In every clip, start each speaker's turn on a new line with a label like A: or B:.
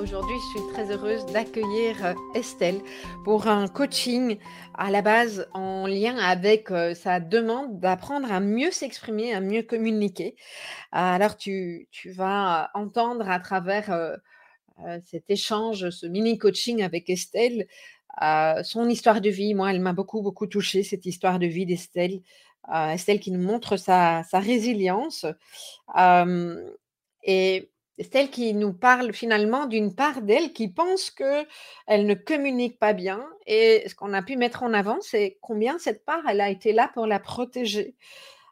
A: Aujourd'hui, je suis très heureuse d'accueillir Estelle pour un coaching à la base en lien avec sa demande d'apprendre à mieux s'exprimer, à mieux communiquer. Alors, tu, vas entendre à travers cet échange, ce mini coaching avec Estelle, son histoire de vie. Moi, elle m'a beaucoup, beaucoup touchée, cette histoire de vie d'Estelle. Estelle qui nous montre sa, sa résilience. et celle qui nous parle finalement d'une part d'elle qui pense qu'elle ne communique pas bien. Et ce qu'on a pu mettre en avant, c'est combien cette part, elle a été là pour la protéger.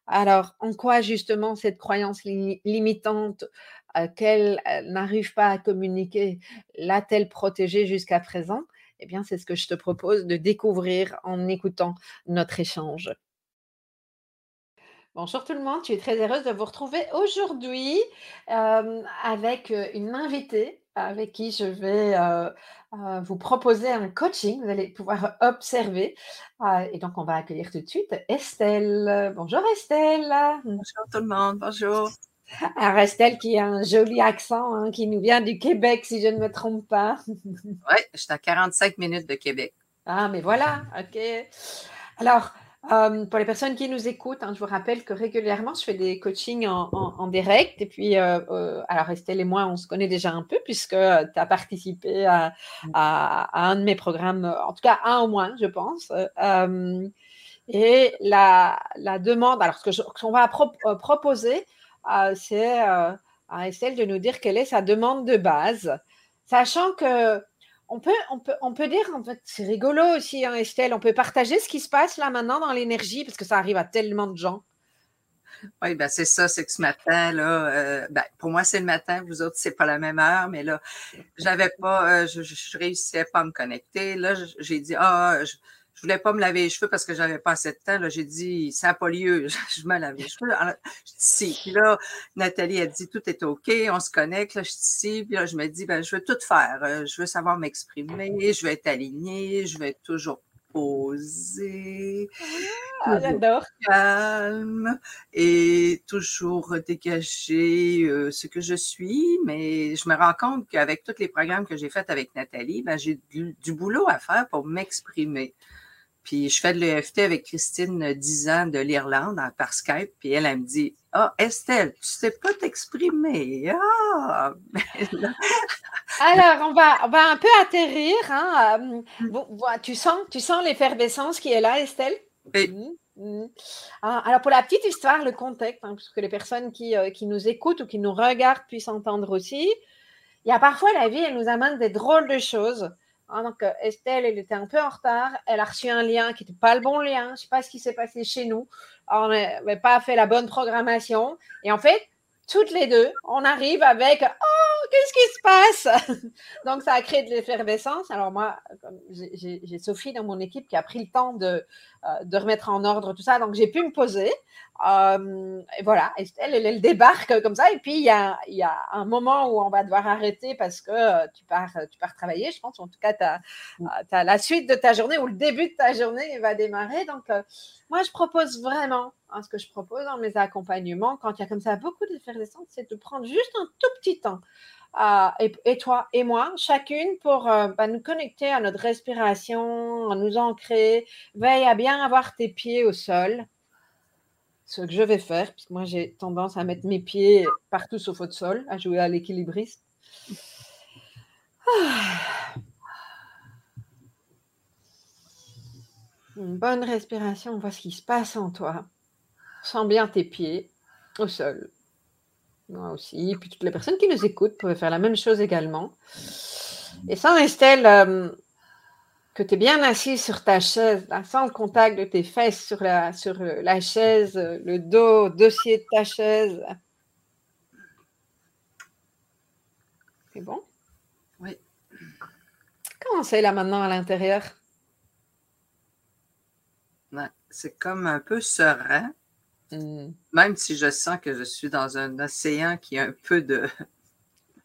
A: Alors, en quoi justement cette croyance limitante euh, qu'elle n'arrive pas à communiquer l'a-t-elle protégée jusqu'à présent? Eh bien, c'est ce que je te propose de découvrir en écoutant notre échange. Bonjour tout le monde, je suis très heureuse de vous retrouver aujourd'hui avec une invitée avec qui je vais vous proposer un coaching. Vous allez pouvoir observer. et donc, on va accueillir tout de suite Estelle. Bonjour Estelle.
B: Bonjour tout le monde, bonjour.
A: Alors Estelle qui a un joli accent, hein, qui nous vient du Québec, si je ne me trompe pas.
B: oui, je suis à 45 minutes de Québec.
A: Ah, mais voilà, ok. Alors, pour les personnes qui nous écoutent, hein, je vous rappelle que régulièrement, je fais des coachings en, direct. Et puis, euh, euh, alors Estelle et moi, on se connaît déjà un peu puisque euh, tu as participé à, un de mes programmes, en tout cas un au moins, je pense. et la, demande, alors ce qu'on va proposer, c'est à Estelle de nous dire quelle est sa demande de base, sachant que on peut, dire, en fait, c'est rigolo aussi, hein, Estelle, on peut partager ce qui se passe là maintenant dans l'énergie, parce que ça arrive à tellement de gens.
B: Oui, ben c'est ça, c'est que ce matin, là, euh, ben, pour moi, c'est le matin, vous autres, c'est pas la même heure, mais là, j'avais pas, euh, je, je, réussissais pas à me connecter. Là, j'ai dit, ah, je voulais pas me laver les cheveux parce que j'avais pas assez de temps. Là, j'ai dit, ça n'a pas lieu. Je me lave les cheveux. Alors, je suis ici. Puis là, Nathalie a dit, tout est OK, on se connecte. Là, je suis ici. Puis là, je me dis, ben, je veux tout faire. Euh, je veux savoir m'exprimer. Je veux être alignée. Je veux être toujours posée.
A: Ah, j'adore.
B: Calme et toujours dégager euh, ce que je suis. Mais je me rends compte qu'avec tous les programmes que j'ai faits avec Nathalie, ben, j'ai du boulot à faire pour m'exprimer. Puis je fais de l'EFT avec Christine 10 ans de l'Irlande par Skype. Puis elle, elle me dit Ah, Estelle, tu sais pas t'exprimer. Ah!
A: Alors, on va, on va un peu atterrir. Hein. Euh, tu sens, tu sens l'effervescence qui est là, Estelle?
B: Oui. Mmh,
A: mmh. Ah, alors, pour la petite histoire, le contexte, hein, que les personnes qui, euh, qui nous écoutent ou qui nous regardent puissent entendre aussi, il y a parfois la vie, elle nous amène des drôles de choses. Hein, donc, euh, Estelle, elle était un peu en retard. Elle a reçu un lien qui n'était pas le bon lien. Je ne sais pas ce qui s'est passé chez nous. on n'avait pas fait la bonne programmation. Et en fait, toutes les deux, on arrive avec Oh, qu'est-ce qui se passe? Donc, ça a créé de l'effervescence. Alors, moi, j'ai Sophie dans mon équipe qui a pris le temps de, euh, de remettre en ordre tout ça. Donc, j'ai pu me poser. Euh, et voilà, Estelle, elle, débarque comme ça. Et puis, il y a, y a, un moment où on va devoir arrêter parce que euh, tu pars, tu pars travailler, je pense. En tout cas, tu as, as, la suite de ta journée ou le début de ta journée va démarrer. Donc, moi, je propose vraiment, hein, ce que je propose dans mes accompagnements, quand il y a comme ça beaucoup d'effervescence, c'est de prendre juste un tout petit temps. et, toi et moi, chacune, pour bah, nous connecter à notre respiration, à nous ancrer. Veille à bien avoir tes pieds au sol ce que je vais faire, puisque moi j'ai tendance à mettre mes pieds partout sauf au sol, à jouer à l'équilibriste. Ah. une bonne respiration, on voit ce qui se passe en toi. Sens bien tes pieds au sol. Moi aussi. Et puis toutes les personnes qui nous écoutent peuvent faire la même chose également. Et sans Estelle, euh, que tu es bien assis sur ta chaise, sans le contact de tes fesses sur la, sur la chaise, le dos, dossier de ta chaise. C'est bon?
B: Oui.
A: Comment c'est là maintenant à l'intérieur?
B: c'est comme un peu serein. Hmm. Même si je sens que je suis dans un océan qui a un peu de,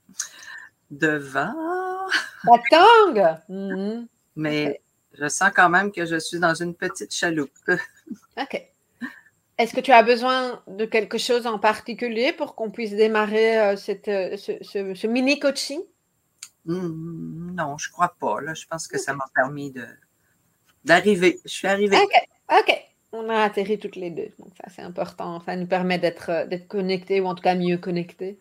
B: de vent.
A: La hmm.
B: Mais je sens quand même que je suis dans une petite chaloupe.
A: OK. Est-ce que tu as besoin de quelque chose en particulier pour qu'on puisse démarrer euh, cette, euh, ce, mini coaching?
B: Hmm, non, je ne crois pas. Là. Je pense que ça m'a permis d'arriver. Je suis arrivée.
A: OK. OK. On a atterri toutes les deux. Donc, ça, c'est important. Ça nous permet d'être euh, connectés ou en tout cas mieux connectés.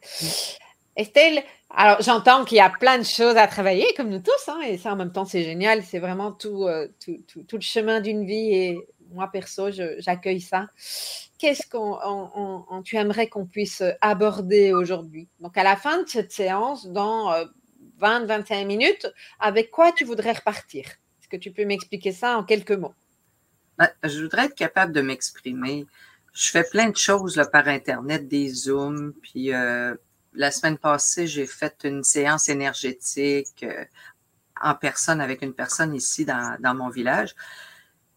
A: Estelle, alors j'entends qu'il y a plein de choses à travailler, comme nous tous, hein, et ça en même temps c'est génial, c'est vraiment tout, tout, tout, le chemin d'une vie, et moi perso, j'accueille ça. Qu'est-ce qu'on tu aimerais qu'on puisse aborder aujourd'hui? Donc à la fin de cette séance, dans 20-25 minutes, avec quoi tu voudrais repartir? Est-ce que tu peux m'expliquer ça en quelques mots?
B: Ben, Je voudrais être capable de m'exprimer. Je fais plein de choses par Internet, des Zooms, puis la semaine passée, j'ai fait une séance énergétique euh, en personne avec une personne ici dans, mon village.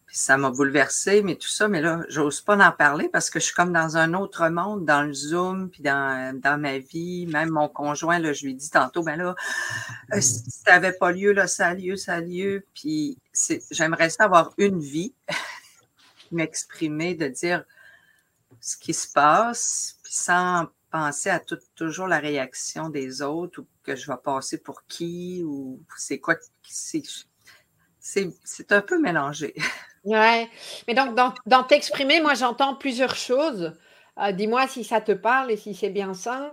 B: ça m'a bouleversée, mais tout ça, mais là, j'ose pas en parler parce que je suis comme dans un autre monde, dans le Zoom, puis dans, ma vie. Même mon conjoint, là, je lui dis tantôt, ben là, euh, ça n'avait pas lieu, là, ça a lieu, ça a lieu. Puis j'aimerais ça avoir une vie, m'exprimer, de dire ce qui se passe, puis sans penser à toujours la réaction des autres ou que je vais passer pour qui ou c'est quoi. C'est un peu mélangé.
A: Ouais. Mais donc, dans, t'exprimer, moi, j'entends plusieurs choses. Euh, dis-moi si ça te parle et si c'est bien ça.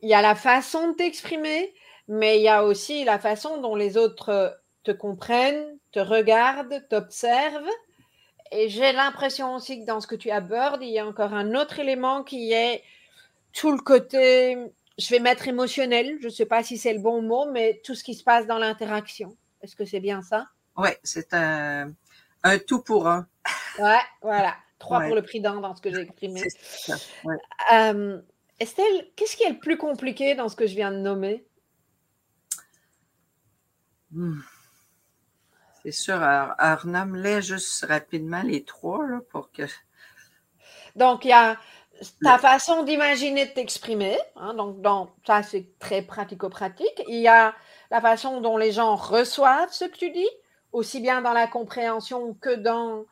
A: Il y a la façon de t'exprimer, mais il y a aussi la façon dont les autres te comprennent, te regardent, t'observent. Et j'ai l'impression aussi que dans ce que tu abordes, il y a encore un autre élément qui est tout le côté, je vais mettre émotionnel, je ne sais pas si c'est le bon mot, mais tout ce qui se passe dans l'interaction. Est-ce que c'est bien ça?
B: Oui, c'est un, tout pour un.
A: ouais, voilà. Trois pour le prix d'un dans ce que j'ai exprimé. Euh, Estelle, qu'est-ce qui est le plus compliqué dans ce que je viens de nommer?
B: Hmm. C'est sûr. Alors, nomme-les juste rapidement les trois là, pour que.
A: Donc, il y a ta façon d'imaginer de t'exprimer, hein, donc ça c'est très pratico-pratique. Il y a la façon dont les gens reçoivent ce que tu dis, aussi bien dans la compréhension que dans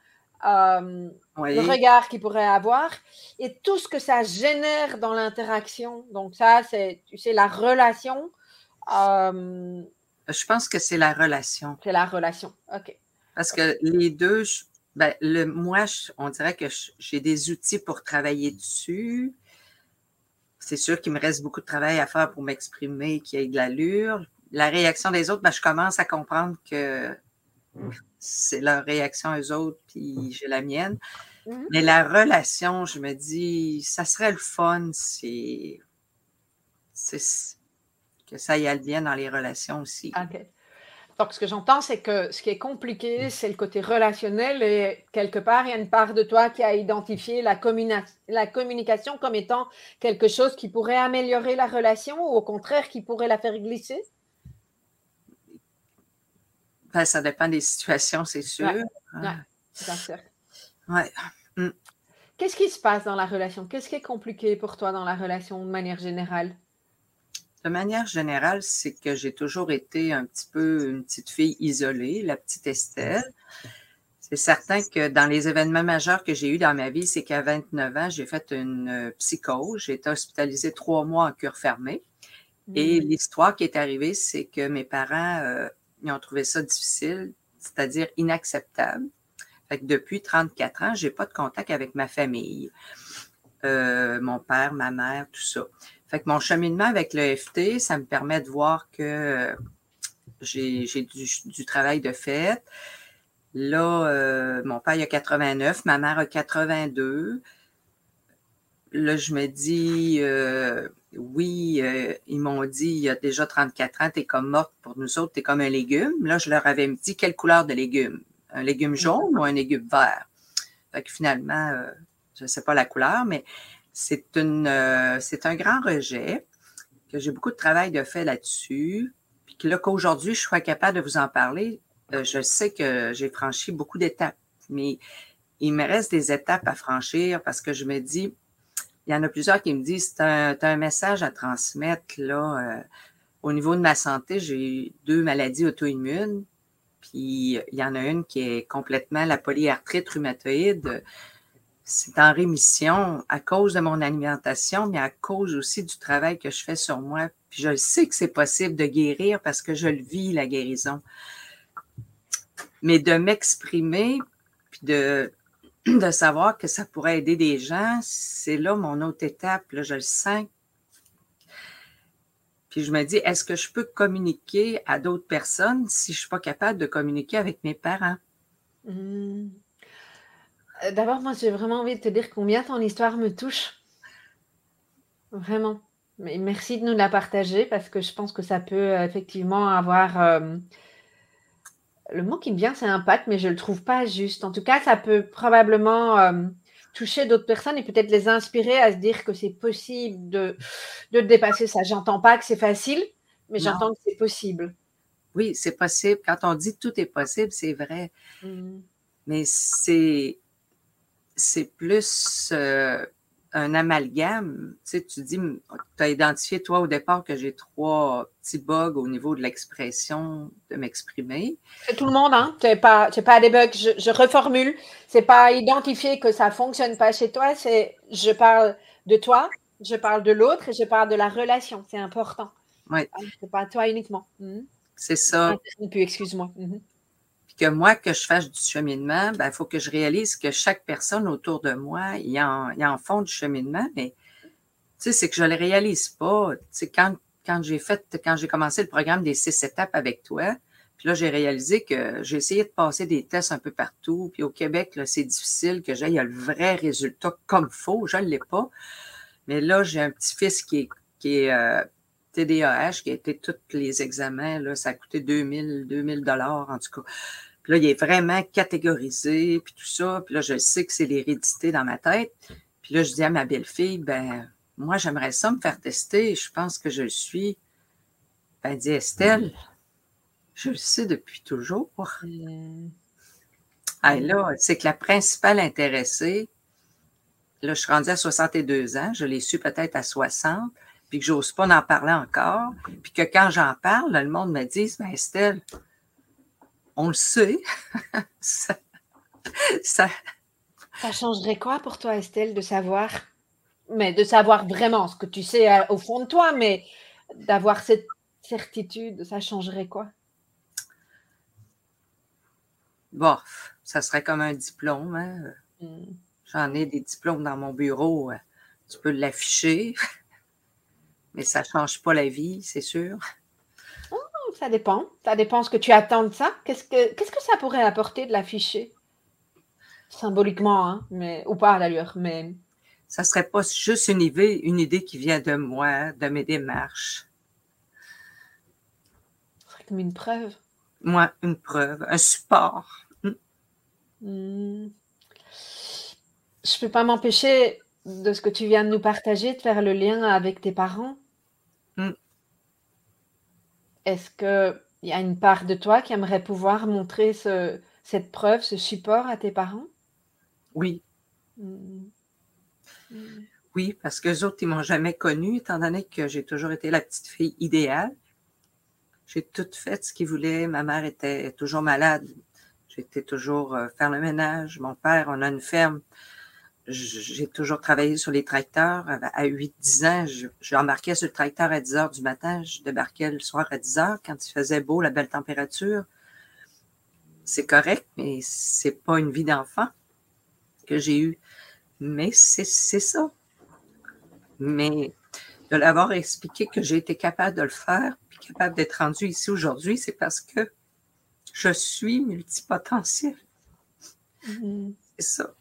A: euh, le regard qu'ils pourraient avoir, et tout ce que ça génère dans l'interaction. Donc ça, c'est, tu sais, la relation.
B: Euh, je pense que c'est la relation.
A: C'est la relation, OK.
B: Parce que les deux, ben, le, moi, on dirait que j'ai des outils pour travailler dessus. C'est sûr qu'il me reste beaucoup de travail à faire pour m'exprimer, qu'il y ait de l'allure. La réaction des autres, ben, je commence à comprendre que c'est leur réaction aux autres, puis j'ai la mienne. Mmh. Mais la relation, je me dis, ça serait le fun, c'est que ça y aille bien dans les relations aussi.
A: Donc, ce que j'entends, c'est que ce qui est compliqué, c'est le côté relationnel et quelque part, il y a une part de toi qui a identifié la, la communication comme étant quelque chose qui pourrait améliorer la relation ou au contraire qui pourrait la faire glisser?
B: Ben, ça dépend des situations, c'est sûr.
A: Oui, bien sûr.
B: Ouais. Mm.
A: Qu'est-ce qui se passe dans la relation? Qu'est-ce qui est compliqué pour toi dans la relation de manière générale?
B: De manière générale, c'est que j'ai toujours été un petit peu une petite fille isolée, la petite Estelle. C'est certain que dans les événements majeurs que j'ai eus dans ma vie, c'est qu'à 29 ans, j'ai fait une euh, psychose. J'ai été hospitalisée trois mois en cure fermée. Et mmh. l'histoire qui est arrivée, c'est que mes parents euh, ils ont trouvé ça difficile, c'est-à-dire inacceptable. Fait que depuis 34 ans, j'ai pas de contact avec ma famille, euh, mon père, ma mère, tout ça. Fait que mon cheminement avec le FT, ça me permet de voir que j'ai du, travail de fait. Là, euh, mon père a 89, ma mère a 82. Là, je me dis, euh, oui, euh, ils m'ont dit, il y a déjà 34 ans, tu es comme morte pour nous autres, tu es comme un légume. Là, je leur avais dit quelle couleur de légume? Un légume jaune ou un légume vert? Fait que finalement, je ne sais pas la couleur, mais c'est c'est un grand rejet que j'ai beaucoup de travail de fait là-dessus. Puis que là, qu'aujourd'hui, je sois capable de vous en parler, euh, je sais que j'ai franchi beaucoup d'étapes, mais il me reste des étapes à franchir parce que je me dis, il y en a plusieurs qui me disent, tu as, un message à transmettre là. Euh, au niveau de ma santé, j'ai deux maladies auto-immunes. Puis il y en a une qui est complètement la polyarthrite rhumatoïde. C'est en rémission à cause de mon alimentation, mais à cause aussi du travail que je fais sur moi. Puis je sais que c'est possible de guérir parce que je le vis, la guérison mais de m'exprimer, puis de, savoir que ça pourrait aider des gens, c'est là mon autre étape, je le sens. Puis je me dis, est-ce que je peux communiquer à d'autres personnes si je ne suis pas capable de communiquer avec mes parents?
A: Mmh. D'abord, moi, j'ai vraiment envie de te dire combien ton histoire me touche. Vraiment. Mais merci de nous la partager parce que je pense que ça peut euh, effectivement avoir euh, le mot qui me vient, c'est impact, mais je ne le trouve pas juste. En tout cas, ça peut probablement euh, toucher d'autres personnes et peut-être les inspirer à se dire que c'est possible de, de dépasser ça. J'entends pas que c'est facile, mais j'entends que c'est possible.
B: Oui, c'est possible. Quand on dit tout est possible, c'est vrai. Mmh. Mais c'est, c'est plus euh, un amalgame. Tu sais, tu dis, tu as identifié, toi, au départ, que j'ai trois petits bugs au niveau de l'expression, de m'exprimer.
A: C'est tout le monde, hein? Tu pas, pas des bugs. Je, je reformule. C'est pas identifier que ça fonctionne pas chez toi. C'est, je parle de toi, je parle de l'autre et je parle de la relation. C'est important.
B: Oui.
A: Ah, c'est pas toi uniquement. Hmm?
B: C'est ça.
A: excuse-moi.
B: Hmm que moi, que je fasse du cheminement, il ben, faut que je réalise que chaque personne autour de moi, il en, en font du cheminement, mais tu sais, c'est que je ne le réalise pas. Tu sais, quand, quand j'ai fait, quand j'ai commencé le programme des six étapes avec toi, puis là, j'ai réalisé que j'ai essayé de passer des tests un peu partout. Puis au Québec, c'est difficile que j'aille le vrai résultat comme faut. Je ne l'ai pas. Mais là, j'ai un petit-fils qui est, qui est euh, TDAH, qui a été tous les examens. Là, ça a coûté 2000, 2000 dollars en tout cas. Puis là, il est vraiment catégorisé, puis tout ça. Puis là, je sais que c'est l'hérédité dans ma tête. Puis là, je dis à ma belle-fille, ben, moi, j'aimerais ça me faire tester. Je pense que je le suis. Ben, elle dit Estelle, je le sais depuis toujours. Mm. Ah, là, c'est que la principale intéressée, là, je suis rendue à 62 ans, je l'ai su peut-être à 60, puis que j'ose pas en parler encore, puis que quand j'en parle, le monde me dit, ben Estelle, on le sait. ça,
A: ça... changerait quoi pour toi, Estelle, de savoir, mais de savoir vraiment ce que tu sais euh, au fond de toi, mais d'avoir cette certitude, ça changerait quoi?
B: Bon, ça serait comme un diplôme. Hein. Hmm. J'en ai des diplômes dans mon bureau. Euh, tu peux l'afficher, mais ça ne change pas la vie, c'est sûr
A: ça dépend. Ça dépend ce que tu attends de ça. Qu'est-ce que, qu'est-ce que ça pourrait apporter de l'afficher? Symboliquement, hein, mais, ou pas d'ailleurs, mais.
B: Ça serait pas juste une idée, une idée qui vient de moi, de mes démarches.
A: Ce serait comme une preuve.
B: Moi, une preuve, un support. Hmm.
A: Je ne peux pas m'empêcher de ce que tu viens de nous partager, de faire le lien avec tes parents. Est-ce qu'il y a une part de toi qui aimerait pouvoir montrer cette preuve, ce support à tes parents?
B: Oui. Mmh. Mmh. Oui, parce que les autres, ils m'ont jamais connue, étant donné que j'ai toujours été la petite fille idéale. J'ai tout fait ce qu'ils voulaient. Ma mère était toujours malade. J'étais toujours euh, faire le ménage. Mon père, on a une ferme j'ai toujours travaillé sur les tracteurs. À 8-10 ans, j'embarquais sur le tracteur à 10 heures du matin. Je débarquais le soir à 10 heures quand il faisait beau, la belle température. C'est correct, mais c'est pas une vie d'enfant que j'ai eue. Mais c'est ça. Mais de l'avoir expliqué que j'ai été capable de le faire, puis capable d'être rendu ici aujourd'hui, c'est parce que je suis multipotentiel.
A: Mm.
B: C'est ça.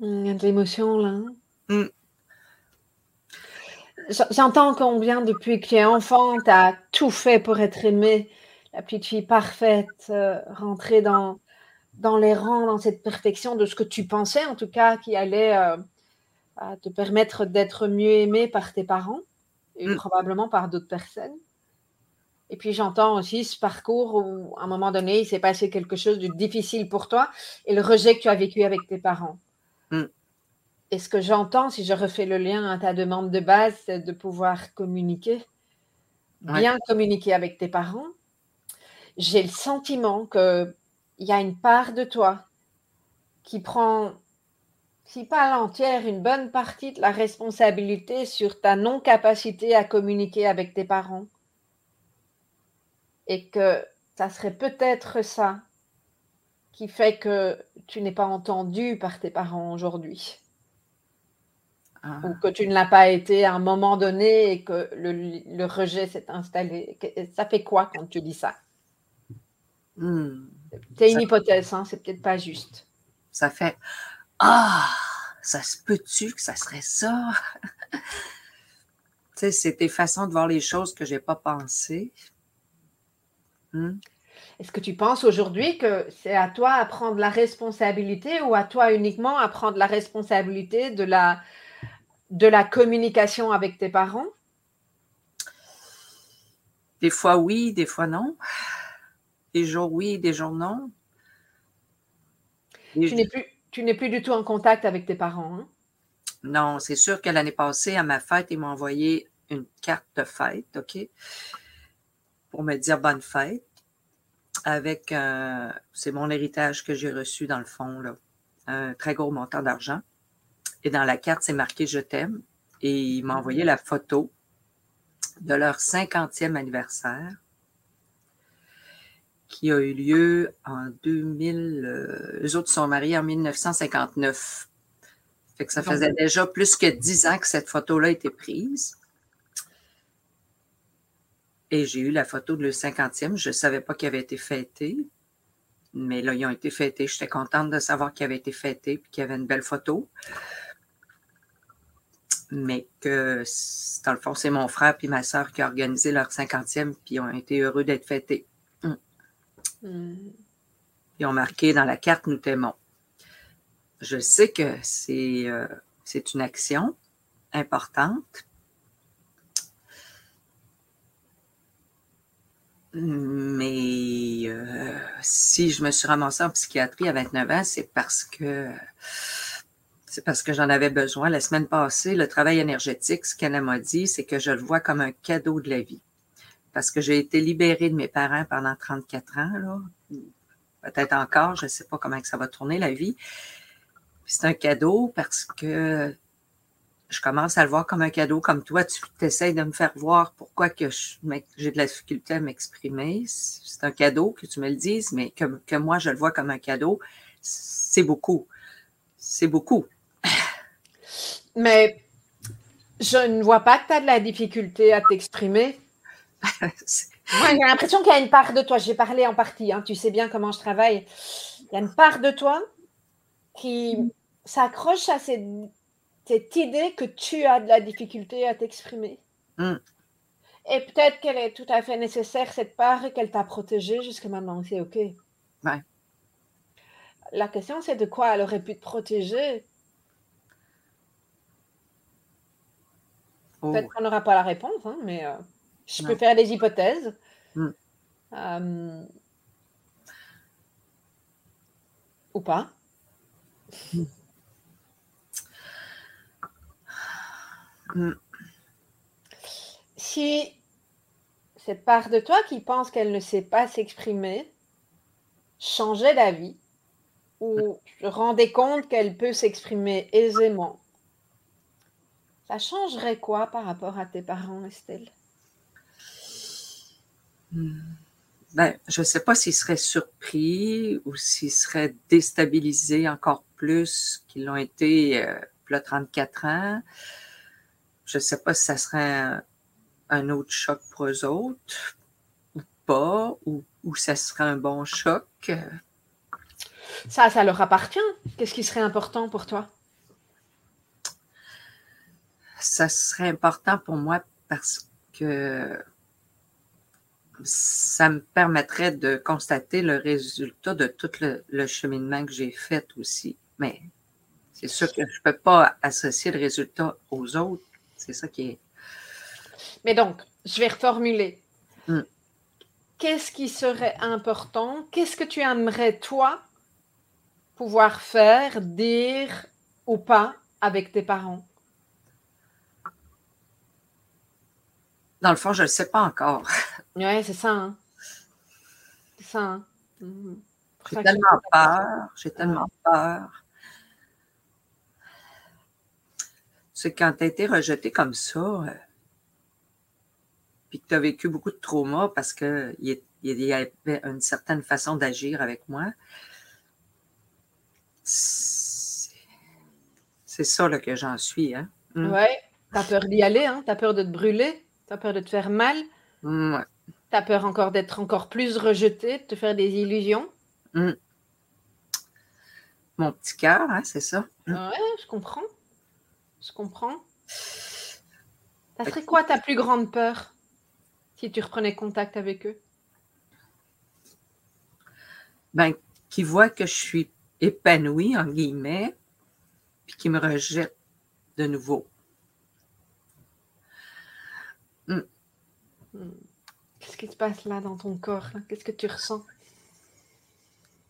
A: Il y a de l'émotion là. hein?
B: Mm.
A: J'entends combien depuis que tu es enfant, tu as tout fait pour être aimée, la petite fille parfaite, euh, rentrer dans, dans les rangs, dans cette perfection de ce que tu pensais en tout cas qui allait euh, te permettre d'être mieux aimée par tes parents et
B: Mm.
A: probablement par d'autres personnes. Et puis j'entends aussi ce parcours où à un moment donné, il s'est passé quelque chose de difficile pour toi et le rejet que tu as vécu avec tes parents. Et ce que j'entends, si je refais le lien à ta demande de base, c'est de pouvoir communiquer,
B: Ouais.
A: bien communiquer avec tes parents. J'ai le sentiment qu'il y a une part de toi qui prend, si pas l'entière, une bonne partie de la responsabilité sur ta non-capacité à communiquer avec tes parents. Et que ça serait peut-être ça qui fait que tu n'es pas entendu par tes parents aujourd'hui
B: Ah.
A: ou que tu ne l'as pas été à un moment donné et que le, le rejet s'est installé. Ça fait quoi quand tu dis ça?
B: Hmm.
A: C'est une hypothèse, hein, c'est peut-être pas juste.
B: Ça fait Ah, ça se peut-tu que ça serait ça? tu sais, c'est des façons de voir les choses que j'ai pas pensé. Hmm?
A: Est-ce que tu penses aujourd'hui que c'est à toi à prendre la responsabilité ou à toi uniquement à prendre la responsabilité de la, de la communication avec tes parents?
B: Des fois oui, des fois non. Des jours oui, des jours non.
A: Tu n'es plus, tu n'es plus du tout en contact avec tes parents. hein?
B: Non, c'est sûr que l'année passée, à ma fête, ils m'ont envoyé une carte de fête, OK? Pour me dire bonne fête. Avec, euh, c'est mon héritage que j'ai reçu dans le fond, là. Un très gros montant d'argent. Et dans la carte, c'est marqué Je t'aime. Et ils m'ont envoyé la photo de leur 50e anniversaire qui a eu lieu en 2000. Euh, eux autres sont mariés en 1959. Fait que ça
A: Donc-
B: faisait déjà plus que dix ans que cette photo-là a été prise. Et j'ai eu la photo de le 50e. Je ne savais pas qu'il avait été fêté. Mais là, ils ont été fêtés. J'étais contente de savoir qu'il avait été fêté et qu'il y avait une belle photo. Mais que, dans le fond, c'est mon frère et ma soeur qui ont organisé leur 50e puis ont été heureux d'être fêtés.
A: Hmm.
B: Ils ont marqué dans la carte Nous t'aimons. Je sais que c'est euh, c'est une action importante. Mais euh, si je me suis ramassée en psychiatrie à 29 ans, c'est parce que c'est parce que j'en avais besoin. La semaine passée, le travail énergétique, ce qu'elle m'a dit, c'est que je le vois comme un cadeau de la vie. Parce que j'ai été libérée de mes parents pendant 34 ans. Peut-être encore, je ne sais pas comment que ça va tourner la vie. C'est un cadeau parce que je commence à le voir comme un cadeau, comme toi, tu essaies de me faire voir pourquoi que j'ai de la difficulté à m'exprimer. C'est un cadeau que tu me le dises, mais que, que moi, je le vois comme un cadeau, c'est beaucoup. C'est beaucoup.
A: Mais je ne vois pas que tu as de la difficulté à t'exprimer. Moi, j'ai l'impression qu'il y a une part de toi, j'ai parlé en partie, hein, tu sais bien comment je travaille. Il y a une part de toi qui s'accroche à cette, cette idée que tu as de la difficulté à t'exprimer.
B: Mm.
A: Et peut-être qu'elle est tout à fait nécessaire, cette part, et qu'elle t'a protégée jusqu'à maintenant. C'est OK.
B: Ouais.
A: La question, c'est de quoi elle aurait pu te protéger.
B: Oh,
A: Peut-être qu'on n'aura pas la réponse, hein, mais euh, je
B: Non.
A: peux faire des hypothèses.
B: Mm.
A: Euh, ou pas.
B: Mm.
A: Si cette part de toi qui pense qu'elle ne sait pas s'exprimer changeait d'avis ou rendait compte qu'elle peut s'exprimer aisément, ça changerait quoi par rapport à tes parents, Estelle?
B: Ben, je ne sais pas s'ils seraient surpris ou s'ils seraient déstabilisés encore plus qu'ils l'ont été euh, là 34 ans. Je ne sais pas si ça serait un, un autre choc pour eux autres. pas ou, ou ça serait un bon choc?
A: Ça, ça leur appartient. Qu'est-ce qui serait important pour toi?
B: Ça serait important pour moi parce que ça me permettrait de constater le résultat de tout le, cheminement que j'ai fait aussi. Mais c'est sûr que je ne peux pas associer le résultat aux autres. C'est ça qui est.
A: Mais donc, je vais reformuler. Hmm. Qu'est-ce qui serait important? Qu'est-ce que tu aimerais, toi, pouvoir faire, dire ou pas avec tes parents?
B: Dans le fond, je ne le sais pas encore.
A: Oui, c'est ça. Hein. C'est ça. Hein.
B: Mhm. J'ai tellement peur. J'ai tellement peur. C'est quand tu as été rejeté comme ça, euh, puis que tu as vécu beaucoup de traumas parce qu'il y avait une certaine façon d'agir avec moi, c'est ça là, que j'en suis. Hein?
A: Mm. Oui, tu as peur d'y aller, hein? tu as peur de te brûler, tu as peur de te faire mal.
B: Mm,
A: tu as peur encore d'être encore plus rejeté, de te faire des illusions.
B: Mm. Mon petit cœur, hein, c'est ça.
A: Oui, je comprends. Je comprends. Ça serait quoi ta plus grande peur si tu reprenais contact avec eux?
B: Ben, qu'ils voient que je suis épanouie, en guillemets, puis qu'ils me rejettent de nouveau.
A: Hmm. Hmm. Qu'est-ce qui se passe là dans ton corps? Qu'est-ce que tu ressens?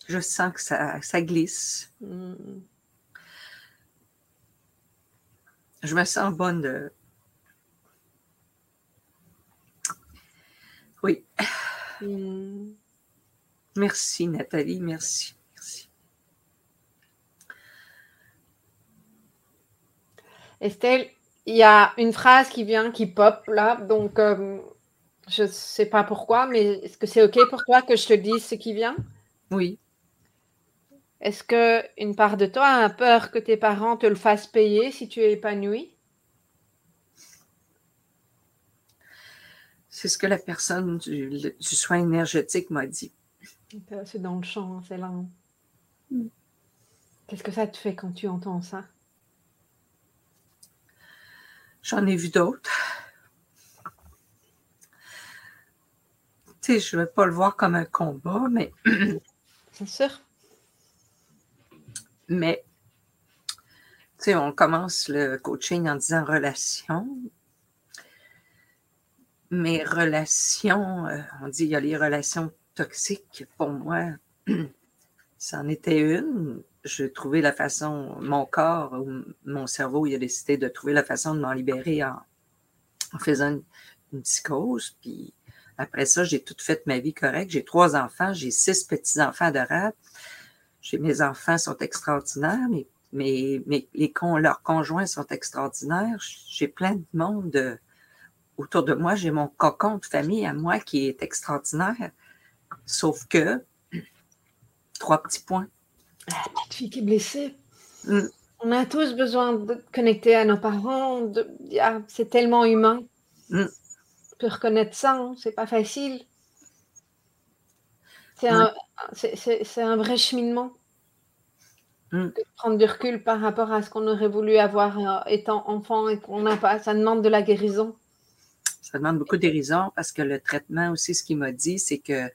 B: Je sens que ça, ça glisse.
A: Hmm.
B: Je me sens bonne de. Oui. Merci, Nathalie, merci. Merci.
A: Estelle, il y a une phrase qui vient, qui pop là, donc euh, je ne sais pas pourquoi, mais est-ce que c'est OK pour toi que je te dise ce qui vient?
B: Oui.
A: Est-ce que une part de toi a peur que tes parents te le fassent payer si tu es épanoui?
B: C'est ce que la personne du, soin énergétique m'a dit.
A: C'est dans le champ, c'est là. Mm. Qu'est-ce que ça te fait quand tu entends ça?
B: J'en ai vu d'autres. Tu sais, je ne vais pas le voir comme un combat, mais.
A: C'est sûr.
B: Mais, tu sais, on commence le coaching en disant relation. Mais relations, euh, on dit il y a les relations toxiques. Pour moi, c'en était une. Je trouvais la façon, mon corps ou mon cerveau, il a décidé de trouver la façon de m'en libérer en, faisant une, psychose. Puis après ça, j'ai tout fait ma vie correcte. J'ai trois enfants, j'ai six petits-enfants adorables mes enfants sont extraordinaires, mais, leurs conjoints sont extraordinaires. J'ai plein de monde autour de moi. J'ai mon cocon de famille à moi qui est extraordinaire. Sauf que, trois petits points.
A: La petite fille qui est blessée. Mm. On a tous besoin de connecter à nos parents. c'est tellement humain. Mm. On peut reconnaître ça, hein. c'est pas facile. C'est un, un, vrai cheminement. Mm. prendre du recul par rapport à ce qu'on aurait voulu avoir euh, étant enfant et qu'on n'a pas. Ça demande de la guérison.
B: Ça demande beaucoup de guérison parce que le traitement aussi, ce qu'il m'a dit, c'est que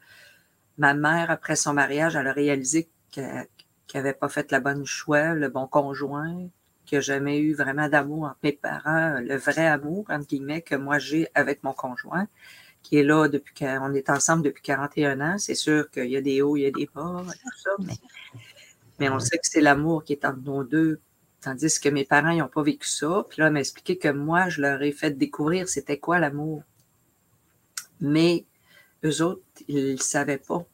B: ma mère, après son mariage, elle a réalisé qu'elle n'avait pas fait la bonne choix, le bon conjoint, qu'il n'y a jamais eu vraiment d'amour entre mes parents, le vrai amour, entre guillemets, que moi j'ai avec mon conjoint, qui est là depuis qu'on est ensemble depuis 41 ans. C'est sûr qu'il y a des hauts, il y a des bas, tout ça, mais mais on sait que c'est l'amour qui est entre nous deux. Tandis que mes parents, ils n'ont pas vécu ça. Puis là, elle m'a expliqué que moi, je leur ai fait découvrir c'était quoi l'amour. Mais eux autres, ils ne savaient pas.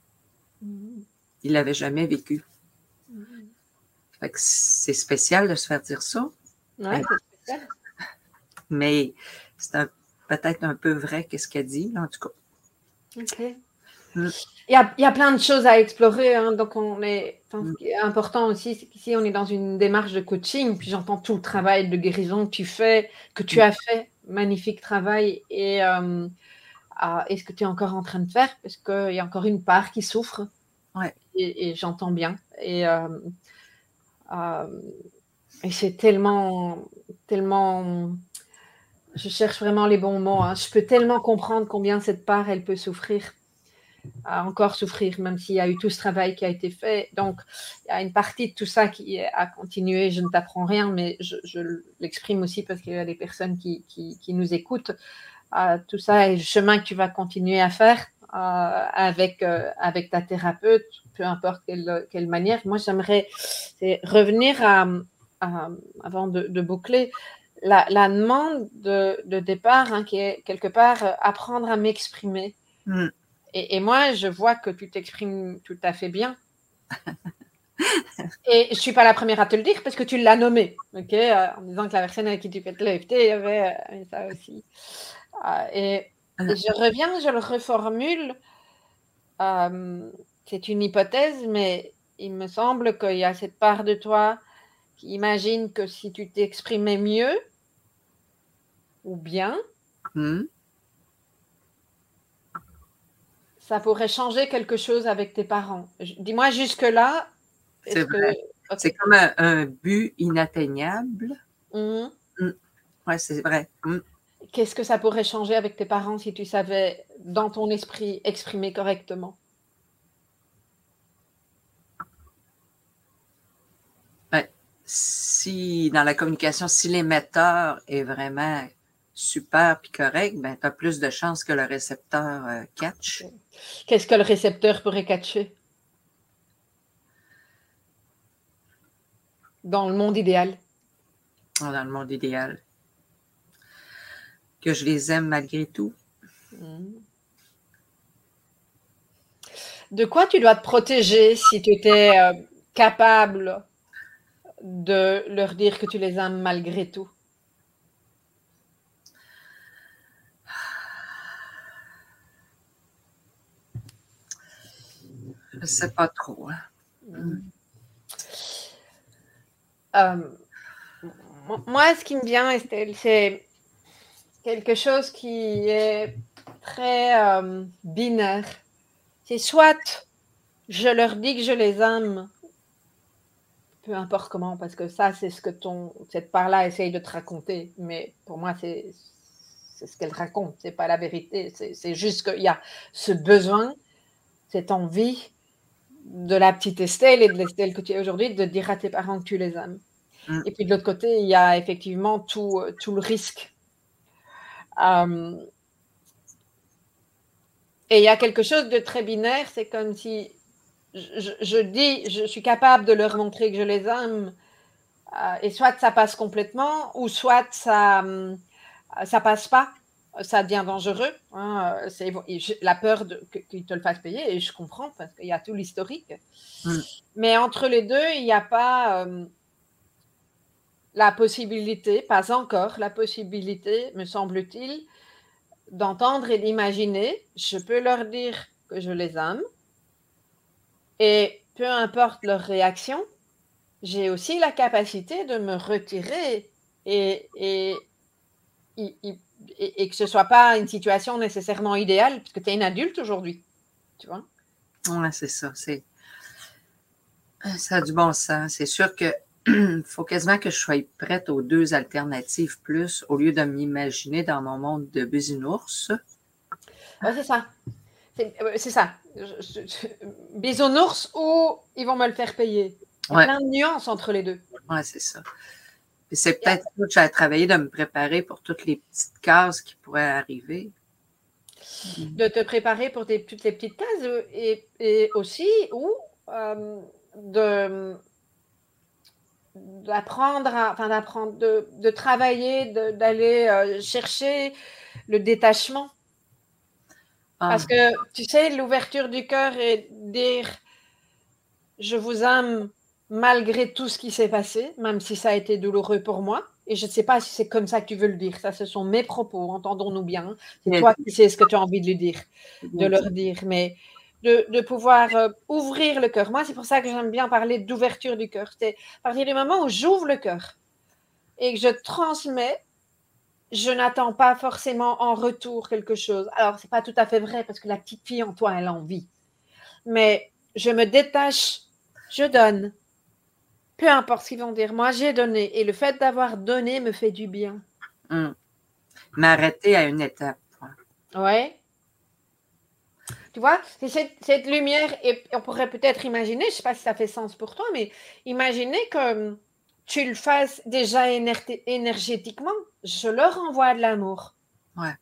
B: Mm-hmm. Ils l'avaient jamais vécu. Mm-hmm. c'est spécial de se faire dire ça.
A: Ouais,
B: Mais c'est peut-être un peu vrai qu'est-ce qu'elle dit, en tout cas.
A: OK. Il y, a, il y, a, plein de choses à explorer. Hein, donc, on est, ce qui est important aussi, c'est qu'ici, on est dans une démarche de coaching. Puis, j'entends tout le travail de guérison que tu fais, que tu as fait. Magnifique travail. Et euh, et ce que tu es encore en train de faire, parce qu'il y a encore une part qui souffre.
B: Ouais.
A: Et, j'entends bien. Et, euh, euh, et c'est tellement, tellement. Je cherche vraiment les bons mots. Hein. Je peux tellement comprendre combien cette part, elle peut souffrir à encore souffrir, même s'il y a eu tout ce travail qui a été fait. Donc, il y a une partie de tout ça qui a continué. Je ne t'apprends rien, mais je, l'exprime aussi parce qu'il y a des personnes qui, qui, nous écoutent. Euh, tout ça est le chemin que tu vas continuer à faire euh, avec, euh, avec ta thérapeute, peu importe quelle, quelle manière. Moi, j'aimerais revenir à, avant de, boucler, la, demande de, de départ, hein, qui est quelque part apprendre à m'exprimer. Mm. Et, moi, je vois que tu t'exprimes tout à fait bien. et je ne suis pas la première à te le dire parce que tu l'as nommé, ok, euh, en disant que la personne avec qui tu fais l'EFT, il y avait euh, ça aussi. Euh, et, je reviens, je le reformule. c'est une hypothèse, mais il me semble qu'il y a cette part de toi qui imagine que si tu t'exprimais mieux ou bien, hmm ça pourrait changer quelque chose avec tes parents. Dis-moi jusque-là.
B: C'est C'est comme un, but inatteignable. Mmh. Mmh. Oui, c'est vrai.
A: Qu'est-ce que ça pourrait changer avec tes parents si tu savais, dans ton esprit, exprimer correctement?
B: Ben, Si, dans la communication, si l'émetteur est vraiment super puis correct, ben, tu as plus de chances que le récepteur euh, catch.
A: Qu'est-ce que le récepteur pourrait catcher? Dans le monde idéal.
B: Ah, dans le monde idéal. Que je les aime malgré tout.
A: De quoi tu dois te protéger si tu étais euh, capable de leur dire que tu les aimes malgré tout?
B: Je ne sais pas trop. Hein.
A: Euh, moi, ce qui me vient, Estelle, c'est quelque chose qui est très euh, binaire. C'est soit je leur dis que je les aime, peu importe comment, parce que ça, c'est ce que ton, cette part-là essaye de te raconter. Mais pour moi, c'est ce qu'elle raconte, c'est pas la vérité. C'est juste qu'il y a ce besoin, cette envie de la petite Estelle et de l'Estelle que tu es aujourd'hui, de dire à tes parents que tu les aimes. Mm. Et puis de l'autre côté, il y a effectivement tout, tout le risque. Euh, et il y a quelque chose de très binaire, c'est comme si je, dis, je suis capable de leur montrer que je les aime, euh, et soit ça passe complètement, ou soit ça ne ça passe pas ça devient dangereux. Hein, euh, c'est la peur qu'ils te le fassent payer, et je comprends parce qu'il y a tout l'historique. Mm. Mais entre les deux, il n'y a pas euh, la possibilité, pas encore la possibilité, me semble-t-il, d'entendre et d'imaginer. Je peux leur dire que je les aime, et peu importe leur réaction, j'ai aussi la capacité de me retirer et, et et, que ce soit pas une situation nécessairement idéale, puisque tu es une adulte aujourd'hui. Tu vois?
B: Oui, c'est ça. C'est... Ça a du bon sens. C'est sûr que faut quasiment que je sois prête aux deux alternatives plus, au lieu de m'imaginer dans mon monde de bisounours.
A: Oui, c'est ça. C'est, euh, ça. bisounours ou ils vont me le faire payer. Il y a plein de nuances entre les deux.
B: Oui, c'est ça c'est peut-être ça que j'ai travaillé de me préparer pour toutes les petites cases qui pourraient arriver.
A: De te préparer pour toutes les petites cases et, aussi ou euh, de d'apprendre, enfin d'apprendre, de, travailler, d'aller euh, chercher le détachement. Ah. Parce que tu sais, l'ouverture du cœur et dire je vous aime malgré tout ce qui s'est passé, même si ça a été douloureux pour moi. Et je ne sais pas si c'est comme ça que tu veux le dire. Ça, ce sont mes propos, entendons-nous bien. C'est toi qui sais ce que tu as envie de lui dire, de leur dire. Mais de, pouvoir euh, ouvrir le cœur. Moi, c'est pour ça que j'aime bien parler d'ouverture du cœur. C'est à partir du moment où j'ouvre le cœur et que je transmets je n'attends pas forcément en retour quelque chose. Alors, c'est pas tout à fait vrai parce que la petite fille en toi, elle a envie. Mais je me détache, je donne. Peu importe ce qu'ils vont dire. Moi, j'ai donné. Et le fait d'avoir donné me fait du bien.
B: Hum. M'arrêter à une étape.
A: Ouais. Tu vois, c'est cette, lumière, et on pourrait peut-être imaginer, je ne sais pas si ça fait sens pour toi, mais imaginez que tu le fasses déjà énergétiquement. Je leur envoie de l'amour.
B: Ouais.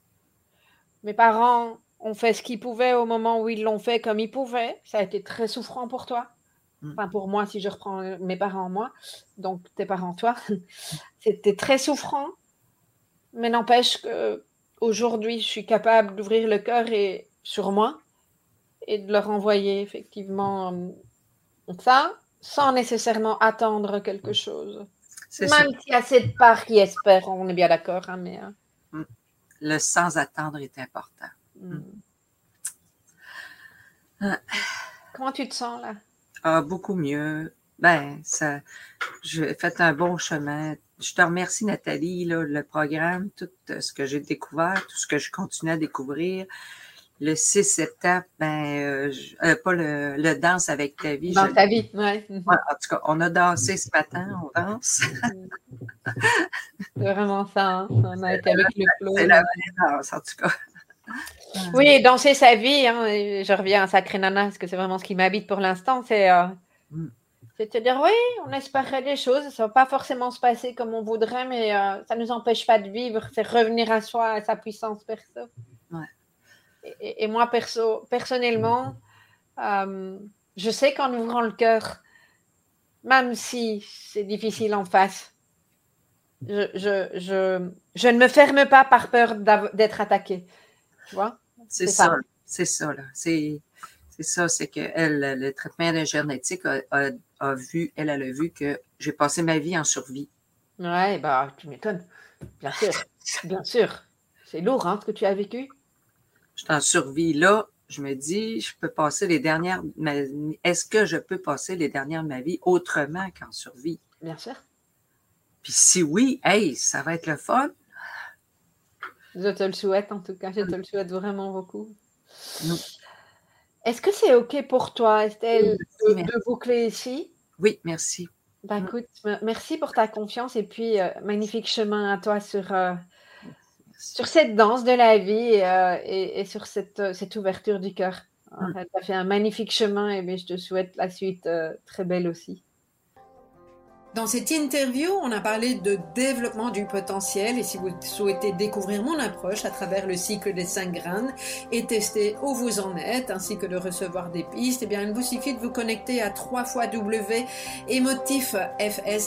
A: Mes parents ont fait ce qu'ils pouvaient au moment où ils l'ont fait comme ils pouvaient. Ça a été très souffrant pour toi. Mm. Enfin, pour moi, si je reprends mes parents, moi, donc tes parents, toi. C'était très souffrant. Mais n'empêche que aujourd'hui, je suis capable d'ouvrir le cœur et sur moi et de leur envoyer effectivement euh, ça sans nécessairement attendre quelque chose. Même s'il y a cette part qui espère, on est bien d'accord. Hein, mais, hein.
B: Mm. Le sans attendre est important.
A: Mm. Ah. Comment tu te sens là?
B: Ah, beaucoup mieux. Ben, ça, j'ai fait un bon chemin. Je te remercie, Nathalie, là, le programme, tout ce que j'ai découvert, tout ce que je continue à découvrir le 6 septembre, ben, euh, euh, pas le, le, danse avec ta vie.
A: Dans ta vie, oui.
B: en tout cas, on a dansé ce matin, on danse.
A: c'est vraiment ça, hein. on a été avec le flow.
B: C'est la vraie danse, en tout cas.
A: Oui, danser sa vie, hein, je reviens à Sacré Nana, parce que c'est vraiment ce qui m'habite pour l'instant, c'est euh, mm. dire, oui, on espérait des choses, ça ne va pas forcément se passer comme on voudrait, mais ça ne nous empêche pas de vivre, c'est revenir à soi, à sa puissance perso.
B: Ouais
A: et, moi, perso, personnellement, euh, je sais qu'en ouvrant le cœur, même si c'est difficile en face, je, je, je, ne me ferme pas par peur d'être attaquée. Tu vois?
B: C'est ça. C'est ça, là. C'est ça, c'est que elle, le traitement énergétique a, a, a, vu, elle, elle a vu que j'ai passé ma vie en survie.
A: Ouais, bah, tu m'étonnes. Bien sûr. Bien sûr. C'est lourd, hein, ce que tu as vécu
B: je suis en survie là, je me dis, je peux passer les dernières. Est-ce que je peux passer les dernières de ma vie autrement qu'en survie?
A: Bien sûr.
B: Puis si oui, hey, ça va être le fun.
A: Je te le souhaite en tout cas, je te le souhaite vraiment beaucoup. Est-ce que c'est OK pour toi, Estelle, de, boucler ici?
B: Oui, merci.
A: Ben, écoute, merci pour ta confiance et puis euh, magnifique chemin à toi sur, euh, sur cette danse de la vie euh, et, sur cette, euh, cette, ouverture du cœur. Mm. Tu as fait un magnifique chemin et je te souhaite la suite euh, très belle aussi. Dans cette interview, on a parlé de développement du potentiel et si vous souhaitez découvrir mon approche à travers le cycle des cinq graines et tester où vous en êtes ainsi que de recevoir des pistes, eh bien, il vous suffit de vous connecter à 3 fois W émotifs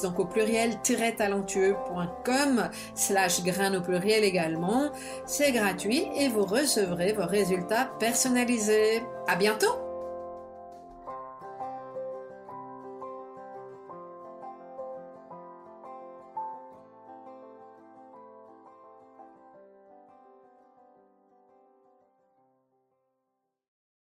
A: donc au pluriel talentueux.com slash graines au pluriel également. C'est gratuit et vous recevrez vos résultats personnalisés. À bientôt!